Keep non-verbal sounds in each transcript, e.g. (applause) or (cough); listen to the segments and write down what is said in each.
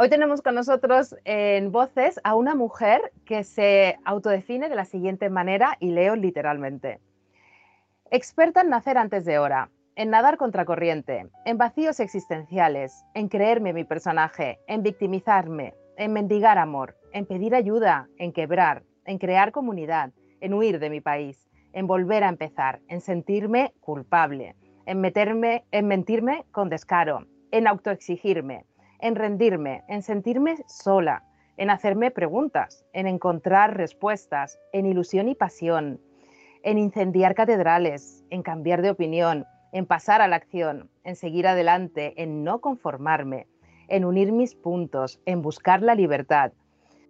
Hoy tenemos con nosotros en voces a una mujer que se autodefine de la siguiente manera y leo literalmente. Experta en nacer antes de hora, en nadar contracorriente, en vacíos existenciales, en creerme mi personaje, en victimizarme, en mendigar amor, en pedir ayuda, en quebrar, en crear comunidad, en huir de mi país, en volver a empezar, en sentirme culpable, en meterme, en mentirme con descaro, en autoexigirme, en rendirme, en sentirme sola, en hacerme preguntas, en encontrar respuestas, en ilusión y pasión, en incendiar catedrales, en cambiar de opinión, en pasar a la acción, en seguir adelante, en no conformarme, en unir mis puntos, en buscar la libertad.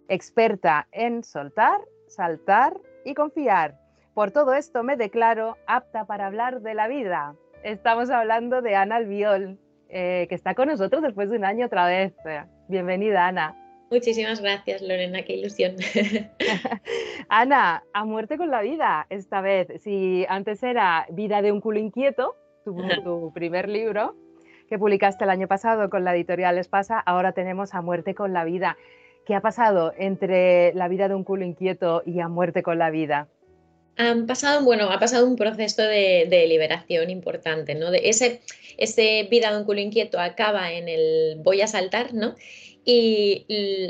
Experta en soltar, saltar y confiar. Por todo esto me declaro apta para hablar de la vida. Estamos hablando de Ana Albiol, eh, que está con nosotros después de un año otra vez. Bienvenida, Ana. Muchísimas gracias, Lorena, qué ilusión. (laughs) Ana, a muerte con la vida esta vez. Si antes era Vida de un culo inquieto, tu, tu primer libro, que publicaste el año pasado con la editorial Espasa, ahora tenemos A muerte con la vida. ¿Qué ha pasado entre la vida de un culo inquieto y A muerte con la vida? Han pasado, bueno, ha pasado un proceso de, liberación importante, ¿no? Ese, ese vida de un culo inquieto acaba en el voy a saltar, ¿no? Y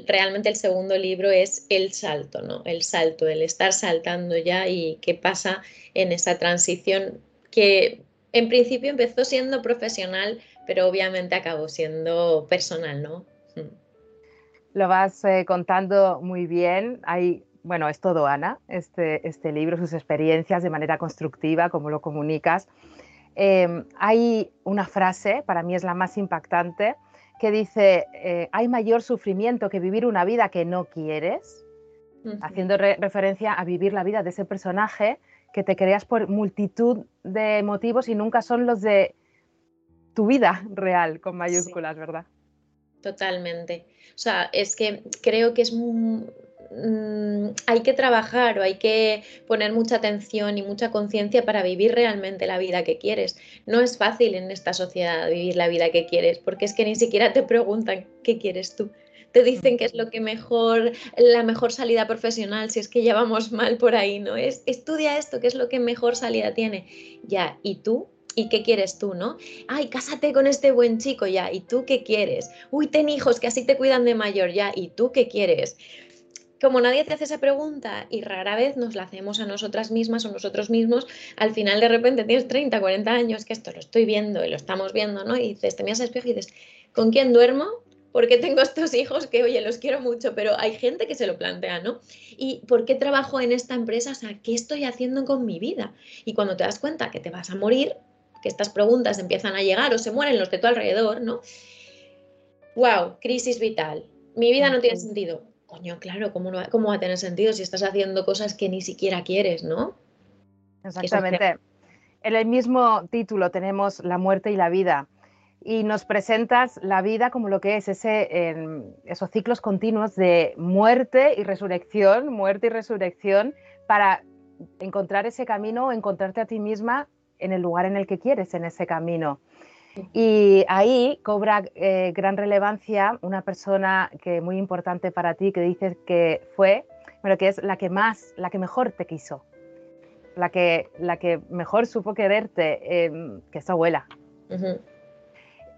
realmente el segundo libro es el salto, ¿no? El salto, el estar saltando ya y qué pasa en esa transición que en principio empezó siendo profesional, pero obviamente acabó siendo personal, ¿no? Hmm. Lo vas eh, contando muy bien. Hay bueno, es todo Ana, este, este libro, sus experiencias de manera constructiva, cómo lo comunicas. Em, hay una frase, para mí es la más impactante, que dice, eh, hay mayor sufrimiento que vivir una vida que no quieres, haciendo referencia a vivir la vida de ese personaje que te creas por multitud de motivos y nunca son los de tu vida real, con mayúsculas, ¿verdad? Totalmente. O sea, es que creo que es muy Mm, hay que trabajar o hay que poner mucha atención y mucha conciencia para vivir realmente la vida que quieres. No es fácil en esta sociedad vivir la vida que quieres, porque es que ni siquiera te preguntan qué quieres tú. Te dicen que es lo que mejor, la mejor salida profesional, si es que ya vamos mal por ahí, ¿no? Es estudia esto, que es lo que mejor salida tiene. Ya, ¿y tú? ¿Y qué quieres tú, no? Ay, cásate con este buen chico, ya. ¿Y tú qué quieres? Uy, ten hijos que así te cuidan de mayor, ya. ¿Y tú qué quieres? Como nadie te hace esa pregunta y rara vez nos la hacemos a nosotras mismas o nosotros mismos, al final de repente tienes 30, 40 años, que esto lo estoy viendo y lo estamos viendo, ¿no? Y dices, te miras al espejo y dices, ¿con quién duermo? ¿Por qué tengo estos hijos que, oye, los quiero mucho, pero hay gente que se lo plantea, ¿no? ¿Y por qué trabajo en esta empresa? O sea, ¿qué estoy haciendo con mi vida? Y cuando te das cuenta que te vas a morir, que estas preguntas empiezan a llegar o se mueren los de tu alrededor, ¿no? ¡Wow! Crisis vital. Mi vida no tiene sentido coño, claro, ¿cómo, va a tener sentido si estás haciendo cosas que ni siquiera quieres, ¿no? Exactamente. En el mismo título tenemos la muerte y la vida y nos presentas la vida como lo que es ese, esos ciclos continuos de muerte y resurrección, muerte y resurrección, para encontrar ese camino, encontrarte a ti misma en el lugar en el que quieres, en ese camino. Y ahí cobra eh, gran relevancia una persona que muy importante para ti, que dices que fue, bueno, que es la que más, la que mejor te quiso, la que, la que mejor supo quererte, em, que es tu abuela.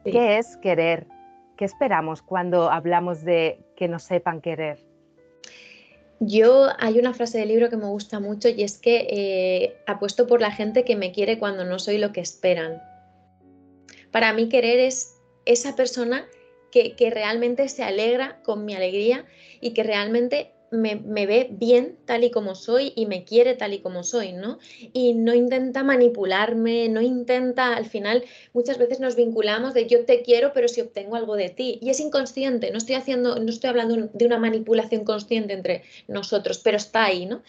¿Qué es querer? ¿Qué esperamos cuando hablamos de que nos sepan querer? Yo hay una frase del libro que me gusta mucho y es que eh, apuesto por la gente que me quiere cuando no soy lo que esperan. Para mí querer es esa persona que, realmente se alegra con mi alegría y que realmente me, ve bien tal y como soy y me quiere tal y como soy, ¿no? Y no intenta manipularme, no intenta, al final muchas veces nos vinculamos de yo te quiero pero si obtengo algo de ti y es inconsciente, no estoy haciendo, no estoy hablando de una manipulación consciente entre nosotros, pero está ahí, ¿no?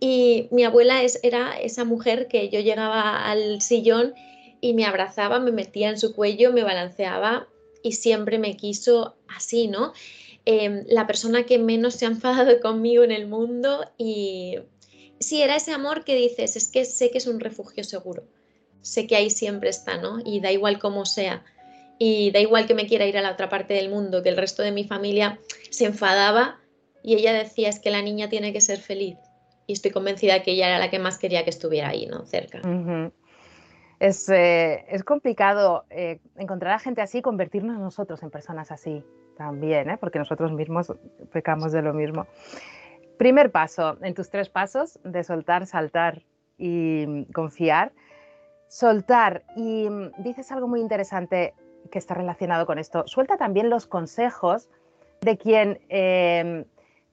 Y mi abuela es, era esa mujer que yo llegaba al sillón y me abrazaba, me metía en su cuello, me balanceaba y siempre me quiso así, ¿no? Em, la persona que menos se ha enfadado (laughs) conmigo en el mundo y sí, era ese amor que dices, es que sé que es un refugio seguro, sé que ahí siempre está, ¿no? Y da igual cómo sea. y da igual que me quiera ir a la otra parte del mundo, que el resto de mi familia se enfadaba y ella decía es que la niña tiene que ser feliz. Y estoy convencida que ella era la que más quería que estuviera ahí, ¿no? Cerca. Es, eh, es, complicado eh, encontrar a gente así y convertirnos nosotros en personas así también, ¿eh? porque nosotros mismos pecamos de lo mismo. Primer paso, en tus tres pasos de soltar, saltar y confiar. Soltar, y mm, dices algo muy interesante, que está relacionado con esto. Suelta también los consejos de quien em,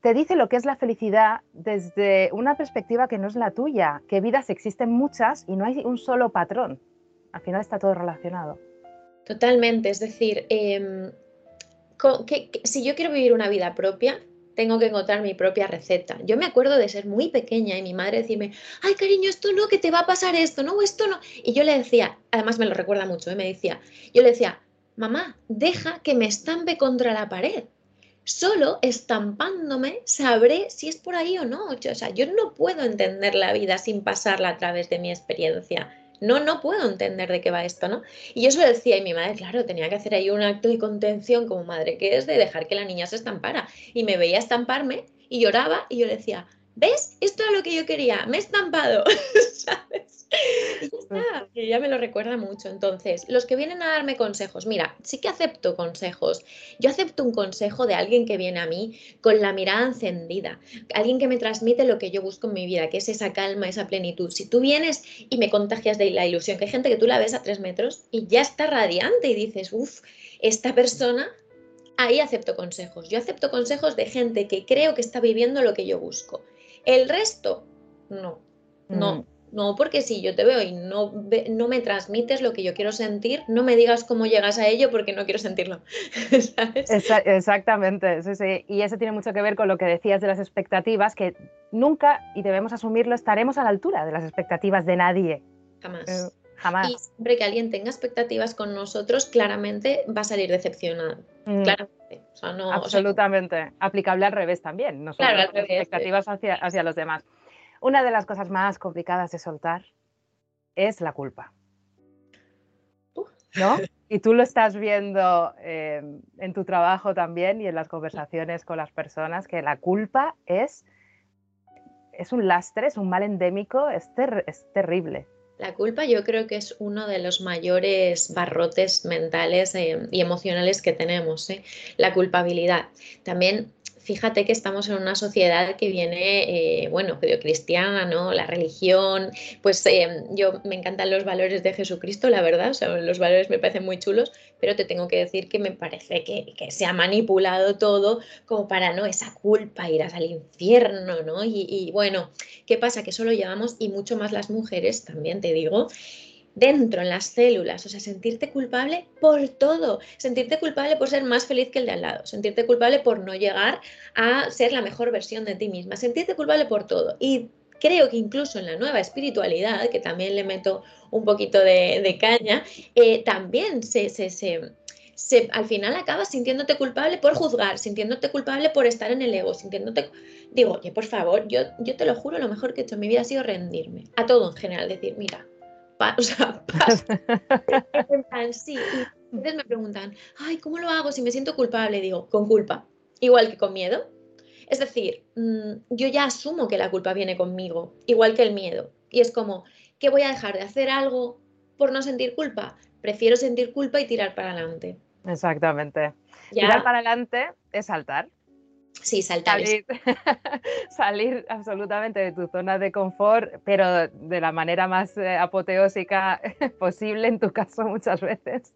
te dice lo que es la felicidad desde una perspectiva que no es la tuya, que vidas existen muchas y no hay un solo patrón. Al final está todo relacionado. Totalmente, es decir, em, si yo quiero vivir una vida propia, tengo que encontrar mi propia receta. Yo me acuerdo de ser muy pequeña y mi madre decirme, ay cariño, esto no, que te va a pasar esto, no, esto no. Y yo le decía, además me lo recuerda mucho, ¿eh? me decía, yo le decía, mamá, deja que me estampe contra la pared. Solo estampándome sabré si es por ahí o no. O sea, yo no puedo entender la vida sin pasarla a través de mi experiencia. No, no puedo entender de qué va esto, ¿no? Y yo se lo decía y mi madre, claro, tenía que hacer ahí un acto de contención como madre que es de dejar que la niña se estampara. Y me veía estamparme y lloraba y yo le decía, ¿ves? Esto es lo que yo quería, me he estampado, (laughs) ¿sabes? Que ya me lo recuerda mucho. Entonces, los que vienen a darme consejos, mira, sí que acepto consejos. Yo acepto un consejo de alguien que viene a mí con la mirada encendida, alguien que me transmite lo que yo busco en mi vida, que es esa calma, esa plenitud. Si tú vienes y me contagias de la ilusión, que hay gente que tú la ves a tres metros y ya está radiante y dices, uff, esta persona ahí acepto consejos. Yo acepto consejos de gente que creo que está viviendo lo que yo busco. El resto, no, no. Mm. No, porque si yo te veo y no, no me transmites lo que yo quiero sentir, no me digas cómo llegas a ello porque no quiero sentirlo. (laughs) exactamente, sí, sí. Y eso tiene mucho que ver con lo que decías de las expectativas, que nunca, y debemos asumirlo, estaremos a la altura de las expectativas de nadie. Jamás. Eh, jamás. Y siempre que alguien tenga expectativas con nosotros, claramente va a salir decepcionado. Mm. Claramente. Absolutamente. Aplicable al revés también, no solo las expectativas hacia, hacia los demás. Una de las cosas más complicadas de soltar es la culpa. ¿No? (laughs) Y tú lo estás viendo em, en tu trabajo también y en las conversaciones con las personas, que la culpa es, es un lastre, es un mal endémico, es, es terrible. La culpa yo creo que es uno de los mayores barrotes mentales em, y emocionales que tenemos, ¿eh? la culpabilidad. También fíjate que estamos en una sociedad que viene, eh, bueno, cristiana, ¿no? La religión, pues eh, yo me encantan los valores de Jesucristo, la verdad, o sea, los valores me parecen muy chulos, pero te tengo que decir que me parece que, se ha manipulado todo como para, ¿no? Esa culpa, irás al infierno, ¿no? Y, y bueno, ¿qué pasa? Que eso lo llevamos y mucho más las mujeres, también te digo, dentro, en las células, o sea, sentirte culpable por todo, sentirte culpable por ser más feliz que el de al lado, sentirte culpable por no llegar a ser la mejor versión de ti misma, sentirte culpable por todo. Y creo que incluso en la nueva espiritualidad, que también le meto un poquito de, caña, eh, también se, se, se, al final acabas sintiéndote culpable por juzgar, sintiéndote culpable por estar en el ego, sintiéndote... Digo, oye, por favor, yo, yo te lo juro, lo mejor que he hecho en mi vida ha sido rendirme a todo en general, decir, mira, o sea, (laughs) (laughs) sí. Y entonces me preguntan, ay, ¿cómo lo hago si me siento culpable? Digo, con culpa, igual que con miedo. Es decir, mm, yo ya asumo que la culpa viene conmigo, igual que el miedo. Y es como, ¿qué voy a dejar de hacer algo por no sentir culpa? Prefiero sentir culpa y tirar para adelante. Exactamente. Tirar para adelante es saltar. Sí, saltar. (laughs) Salir, absolutamente de tu zona de confort, pero de la manera más eh, apoteósica (laughs) posible, en tu caso muchas veces.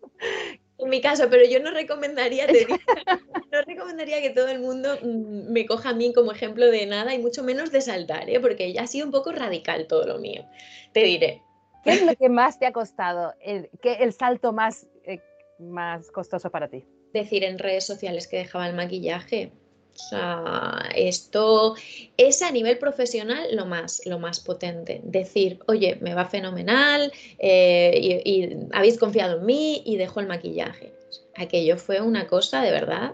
En mi caso, pero yo no recomendaría, (laughs) no recomendaría que todo el mundo mm, me coja a mí como ejemplo de nada y mucho menos de saltar, ¿eh? porque ya ha sido un poco radical todo lo mío. Te diré. ¿Qué es lo que más te ha costado? El, ¿Qué el salto más, eh, más costoso para ti? Decir en redes sociales que dejaba el maquillaje o sea, esto es a nivel profesional lo más, lo más potente. Decir, oye, me va fenomenal eh, y, habéis confiado en mí y dejo el maquillaje. Aquello fue una cosa de verdad.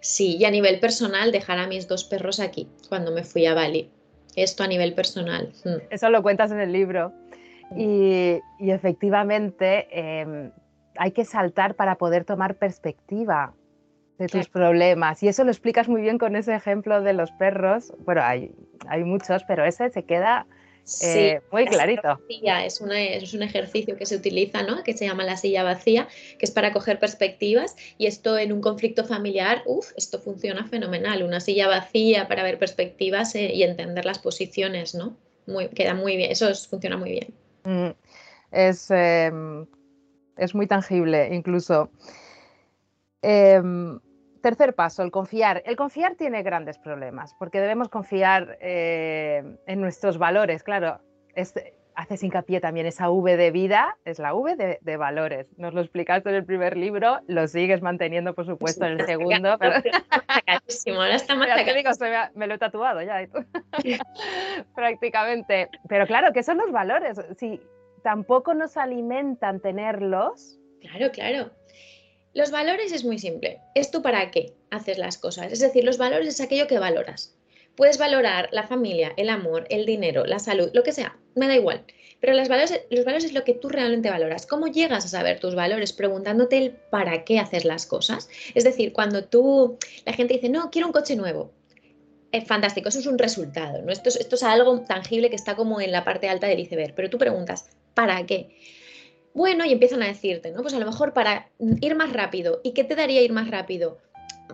Sí, y a nivel personal, dejar a mis dos perros aquí cuando me fui a Bali. Esto a nivel personal. Mm. Eso lo cuentas en el libro. Y, efectivamente, em, hay que saltar para poder tomar perspectiva de tus problemas. Y eso lo explicas muy bien con ese ejemplo de los perros. Bueno, hay, hay muchos, pero ese se queda eh, muy clarito. Es, es un ejercicio que se utiliza, ¿no? que se llama la silla vacía, que es para coger perspectivas. Y esto en un conflicto familiar, uff, esto funciona fenomenal. Una silla vacía para ver perspectivas eh, y entender las posiciones, ¿no? Muy, queda muy bien, eso funciona muy bien. Mm, es, em, es muy tangible, incluso. Em, tercer paso, el confiar. El confiar tiene grandes problemas porque debemos confiar eh, en nuestros valores. Claro, haces hincapié también esa V de vida, es la V de, valores. Nos lo explicaste en el primer libro, lo sigues manteniendo, por supuesto, en el segundo. (laughs) Pero... (laughs) me lo he tatuado ya. (laughs) Prácticamente. Pero claro, ¿qué son los valores? Si tampoco nos alimentan tenerlos. Claro, claro. Los valores es muy simple. Es tú para qué haces las cosas. Es decir, los valores es aquello que valoras. Puedes valorar la familia, el amor, el dinero, la salud, lo que sea, me da igual. Pero los valores, los valores es lo que tú realmente valoras. ¿Cómo llegas a saber tus valores? Preguntándote el para qué hacer las cosas. Es decir, cuando tú, la gente dice, no, quiero un coche nuevo. Es fantástico, eso es un resultado. ¿no? Esto, esto es algo tangible que está como en la parte alta del iceberg. Pero tú preguntas, ¿para qué? Bueno, y empiezan a decirte, ¿no? Pues a lo mejor para ir más rápido. ¿Y qué te daría ir más rápido?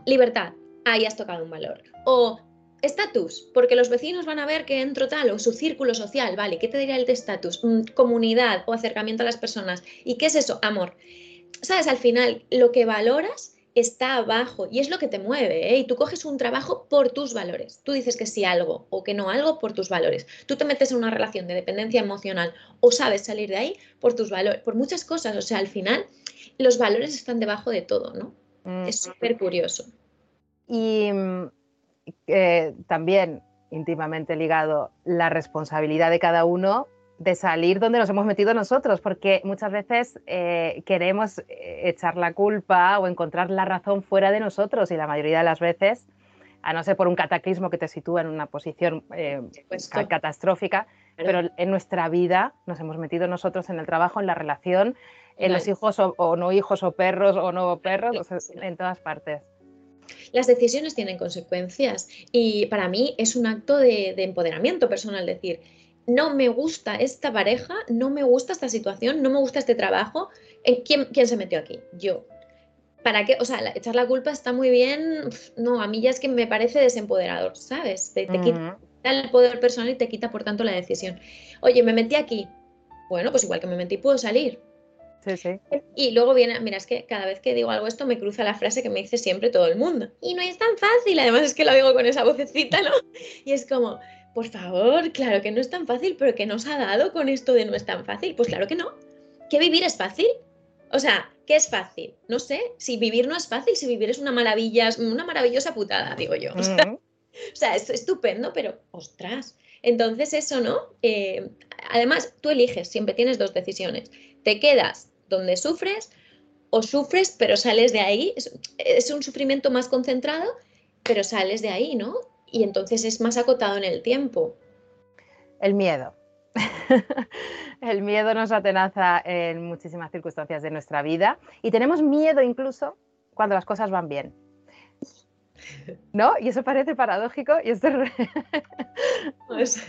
Libertad. Ahí has tocado un valor. O estatus, porque los vecinos van a ver que entro tal, o su círculo social, ¿vale? ¿Qué te diría el de estatus? Mm, comunidad o acercamiento a las personas. ¿Y qué es eso? Amor. ¿Sabes? Al final, lo que valoras está abajo y es lo que te mueve. ¿eh? Y tú coges un trabajo por tus valores. Tú dices que sí algo o que no algo por tus valores. Tú te metes en una relación de dependencia emocional o sabes salir de ahí por tus valores, por muchas cosas. O sea, al final los valores están debajo de todo, ¿no? Es súper curioso. Y mm, eh, también íntimamente ligado la responsabilidad de cada uno de salir donde nos hemos metido nosotros, porque muchas veces eh, queremos eh, echar la culpa o encontrar la razón fuera de nosotros y la mayoría de las veces, a no ser por un cataclismo que te sitúa en una posición eh, catastrófica, pero en nuestra vida nos hemos metido nosotros en el trabajo, en la relación, en los hijos o, no hijos o perros o no perros, en todas partes. Las decisiones tienen consecuencias y para mí es un acto de, de empoderamiento personal decir, no me gusta esta pareja, no me gusta esta situación, no me gusta este trabajo. ¿Quién, quién se metió aquí? Yo. ¿Para qué? O sea, echar la culpa está muy bien. No, a mí ya es que me parece desempoderador, ¿sabes? Te, quita el poder personal y te quita, por tanto, la decisión. Oye, me metí aquí. Bueno, pues igual que me metí, puedo salir. Sí, sí. Y luego viene, mira, es que cada vez que digo algo esto me cruza la frase que me dice siempre todo el mundo. Y no es tan fácil, además es que lo digo con esa vocecita, ¿no? (laughs) Y es como, por favor, claro que no es tan fácil, pero ¿qué nos ha dado con esto de no es tan fácil? Pues claro que no. ¿Que vivir es fácil? O sea, ¿qué es fácil? No sé, si vivir no es fácil, si vivir es una maravilla, una maravillosa putada, digo yo. (laughs) O sea, es estupendo, pero ostras. Entonces eso, ¿no? Eh, además, tú eliges, siempre tienes dos decisiones. Te quedas donde sufres o sufres, pero sales de ahí. es un sufrimiento más concentrado, pero sales de ahí, ¿no? Y entonces es más acotado en el tiempo. El miedo. (laughs) el miedo nos atenaza en muchísimas circunstancias de nuestra vida y tenemos miedo incluso cuando las cosas van bien. (laughs) ¿No? Y eso parece paradójico y esto (laughs) pues,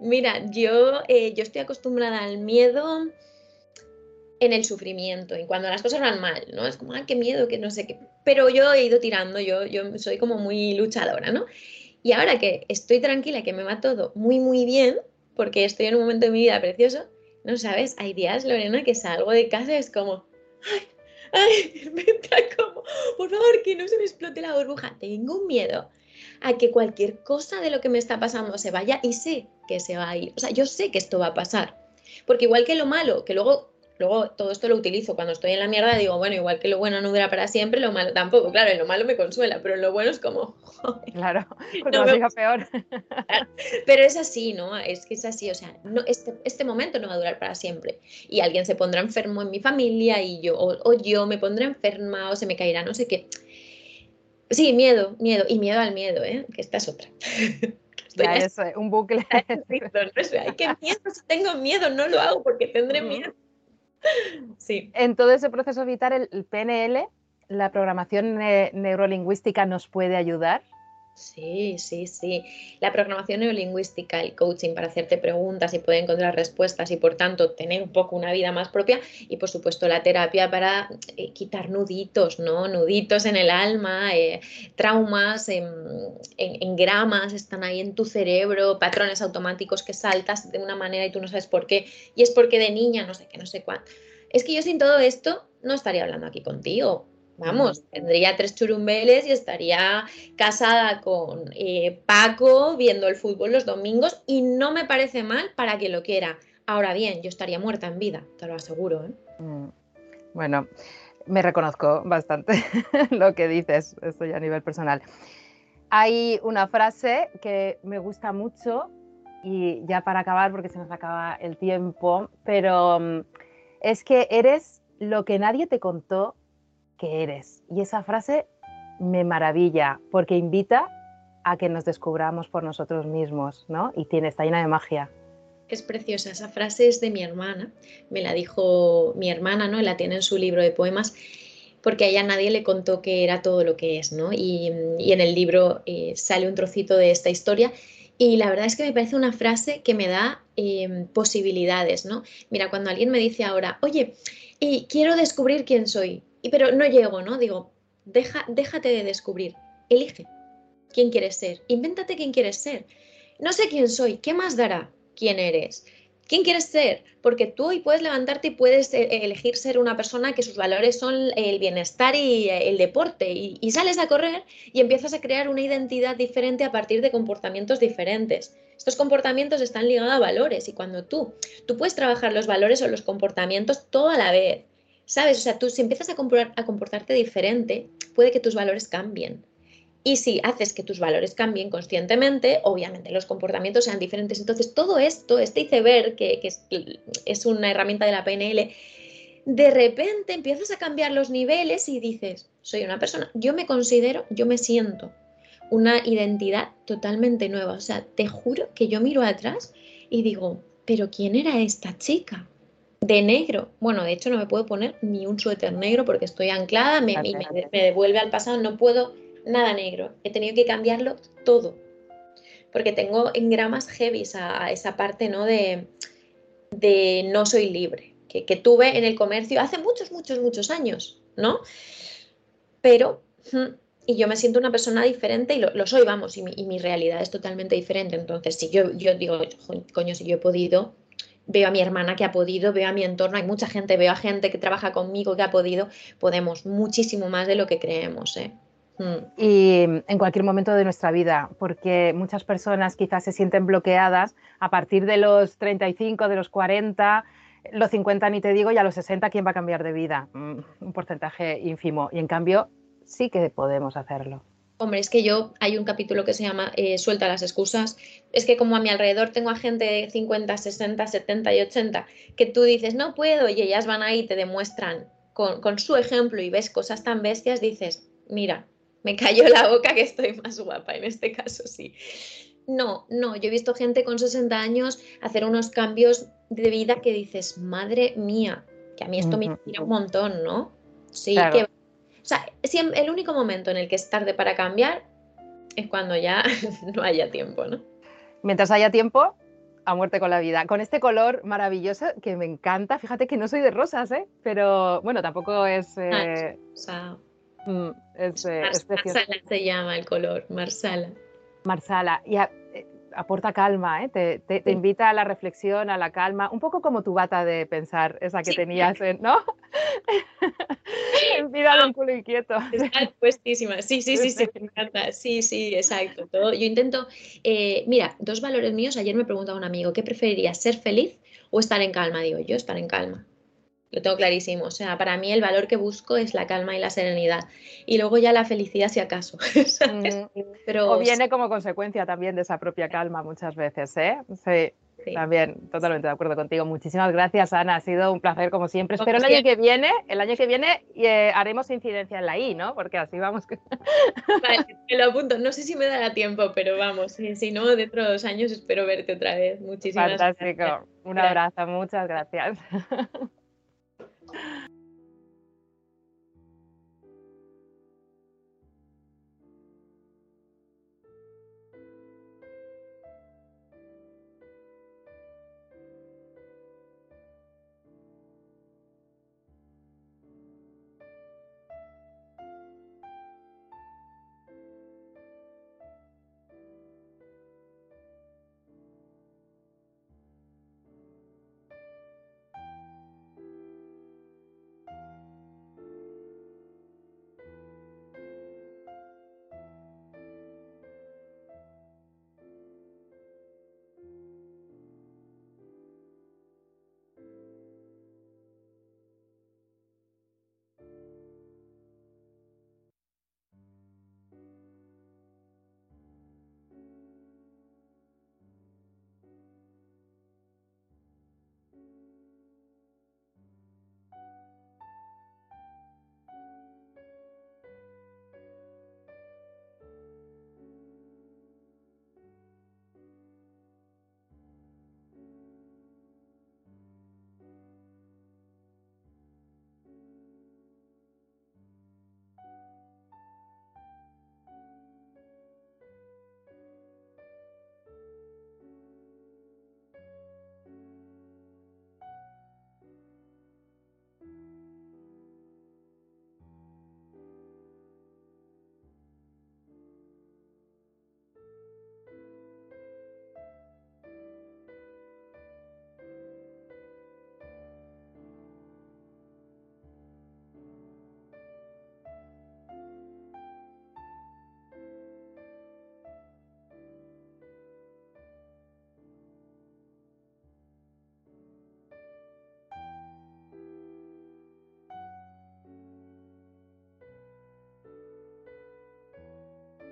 mira, yo, eh, yo estoy acostumbrada al miedo en el sufrimiento y cuando las cosas van mal, ¿no? Es como, ah, qué miedo, que no sé qué. Pero yo he ido tirando, yo, yo soy como muy luchadora, ¿no? Y ahora que estoy tranquila, que me va todo muy, muy bien, porque estoy en un momento de mi vida precioso, no sabes, hay días, Lorena, que salgo de casa y es como, ay, ay, (laughs) me entra como, por favor, que no se me explote la burbuja. Tengo miedo a que cualquier cosa de lo que me está pasando se vaya y sé que se va a ir. O sea, yo sé que esto va a pasar. Porque igual que lo malo, que luego Luego todo esto lo utilizo cuando estoy en la mierda, digo, bueno, igual que lo bueno no dura para siempre, lo malo tampoco. Claro, lo malo me consuela, pero lo bueno es como... claro, (laughs) no me... peor. (laughs) Pero es así, ¿no? Es que es así, o sea, no, este, este, momento no va a durar para siempre. Y alguien se pondrá enfermo en mi familia y yo, o, yo me pondré enferma o se me caerá, no sé qué. Sí, miedo, miedo, y miedo al miedo, ¿eh? Que esta es otra. (laughs) Ya es un bucle. Ay, qué miedo, si tengo miedo, no lo hago porque tendré miedo. En todo ese proceso vital, el, PNL, la programación neurolingüística nos puede ayudar. Sí, sí, sí. La programación neurolingüística, el coaching para hacerte preguntas y poder encontrar respuestas y por tanto tener un poco una vida más propia y por supuesto la terapia para eh, quitar nuditos, ¿no? Nuditos en el alma, eh, traumas, en, en, gramas, están ahí en tu cerebro, patrones automáticos que saltas de una manera y tú no sabes por qué y es porque de niña no sé qué, no sé cuánto. Es que yo sin todo esto no estaría hablando aquí contigo Vamos, tendría tres churumbeles y estaría casada con eh, Paco viendo el fútbol los domingos y no me parece mal para que lo quiera. Ahora bien, yo estaría muerta en vida, te lo aseguro. ¿eh? Mm, bueno, me reconozco bastante (laughs) lo que dices, esto ya a nivel personal. Hay una frase que me gusta mucho y ya para acabar, porque se nos acaba el tiempo, pero mm, es que eres lo que nadie te contó que eres. Y esa frase me maravilla porque invita a que nos descubramos por nosotros mismos, ¿no? Y tiene, está llena de magia. Es preciosa, esa frase es de mi hermana, me la dijo mi hermana, ¿no? La tiene en su libro de poemas, porque a nadie le contó que era todo lo que es, ¿no? Y, en el libro eh, sale un trocito de esta historia y la verdad es que me parece una frase que me da em, posibilidades, ¿no? Mira, cuando alguien me dice ahora, oye, y quiero descubrir quién soy, y, pero no llego, ¿no? Digo, deja, déjate de descubrir, elige quién quieres ser, invéntate quién quieres ser. No sé quién soy, ¿qué más dará quién eres? ¿Quién quieres ser? Porque tú hoy puedes levantarte y puedes eh, elegir ser una persona que sus valores son el bienestar y el deporte. Y, sales a correr y empiezas a crear una identidad diferente a partir de comportamientos diferentes. Estos comportamientos están ligados a valores y cuando tú, tú puedes trabajar los valores o los comportamientos toda la vez. ¿Sabes? O sea, tú si empiezas a, comportarte diferente, puede que tus valores cambien. Y si haces que tus valores cambien conscientemente, obviamente los comportamientos sean diferentes. Entonces, todo esto, este iceberg, que, que es, una herramienta de la PNL, de repente empiezas a cambiar los niveles y dices, soy una persona, yo me considero, yo me siento una identidad totalmente nueva. O sea, te juro que yo miro atrás y digo, pero ¿quién era esta chica? De negro. Bueno, de hecho no me puedo poner ni un suéter negro porque estoy anclada, me, me, devuelve al pasado, no puedo nada negro. He tenido que cambiarlo todo. Porque tengo engramas heavy a, esa parte ¿no? de, de no soy libre, que, tuve en el comercio hace muchos, muchos, muchos años, ¿no? Pero, y yo me siento una persona diferente y lo, soy, vamos, y mi, y mi, realidad es totalmente diferente. Entonces, si yo, yo digo, coño, si yo he podido, veo a mi hermana que ha podido, veo a mi entorno, hay mucha gente, veo a gente que trabaja conmigo que ha podido, podemos muchísimo más de lo que creemos. ¿eh? Hmm. Y en cualquier momento de nuestra vida, porque muchas personas quizás se sienten bloqueadas a partir de los 35, de los 40, los 50 ni te digo, y a los 60, ¿quién va a cambiar de vida? Mm, un porcentaje ínfimo. Y en cambio, sí que podemos hacerlo. Hombre, es que yo, hay un capítulo que se llama eh, Suelta las excusas. Es que como a mi alrededor tengo a gente de 50, 60, 70 y 80 que tú dices, no puedo, y ellas van ahí y te demuestran con, con su ejemplo y ves cosas tan bestias, dices, mira, me cayó la boca que estoy más guapa en este caso, sí. No, no, yo he visto gente con 60 años hacer unos cambios de vida que dices, madre mía, que a mí esto me inspira un montón, ¿no? Sí, que o sea, el único momento en el que es tarde para cambiar es cuando ya (laughs) no haya tiempo, ¿no? Mientras haya tiempo, a muerte con la vida. Con este color maravilloso que me encanta. Fíjate que no soy de rosas, ¿eh? Pero bueno, tampoco es. Ah, eh... Mm, es, eh, Marsala se llama el color, Marsala. Marsala. Y aporta calma, ¿eh? te, te, invita a la reflexión, a la calma, un poco como tu bata de pensar, esa que tenías, ¿no? Vida de un culo inquieto. Está puestísima, sí, sí, sí, sí, me encanta, sí, sí, exacto. Todo. Yo intento, eh, mira, dos valores míos, ayer me preguntaba un amigo, ¿qué preferirías, ser feliz o estar en calma? Digo, yo estar en calma. Lo tengo clarísimo. O sea, para mí el valor que busco es la calma y la serenidad. Y luego ya la felicidad si acaso. (laughs) Pero... O viene como consecuencia también de esa propia calma muchas veces, ¿eh? Sí. También, totalmente de acuerdo contigo. Muchísimas gracias, Ana. Ha sido un placer como siempre. Espero el año que viene, el año que viene eh, haremos incidencia en la I, ¿no? Porque así vamos. (laughs) Vale, te lo apunto. No sé si me dará tiempo, pero vamos. Si, no, dentro de dos años espero verte otra vez. Muchísimas Fantástico. Un abrazo. Muchas gracias. (laughs)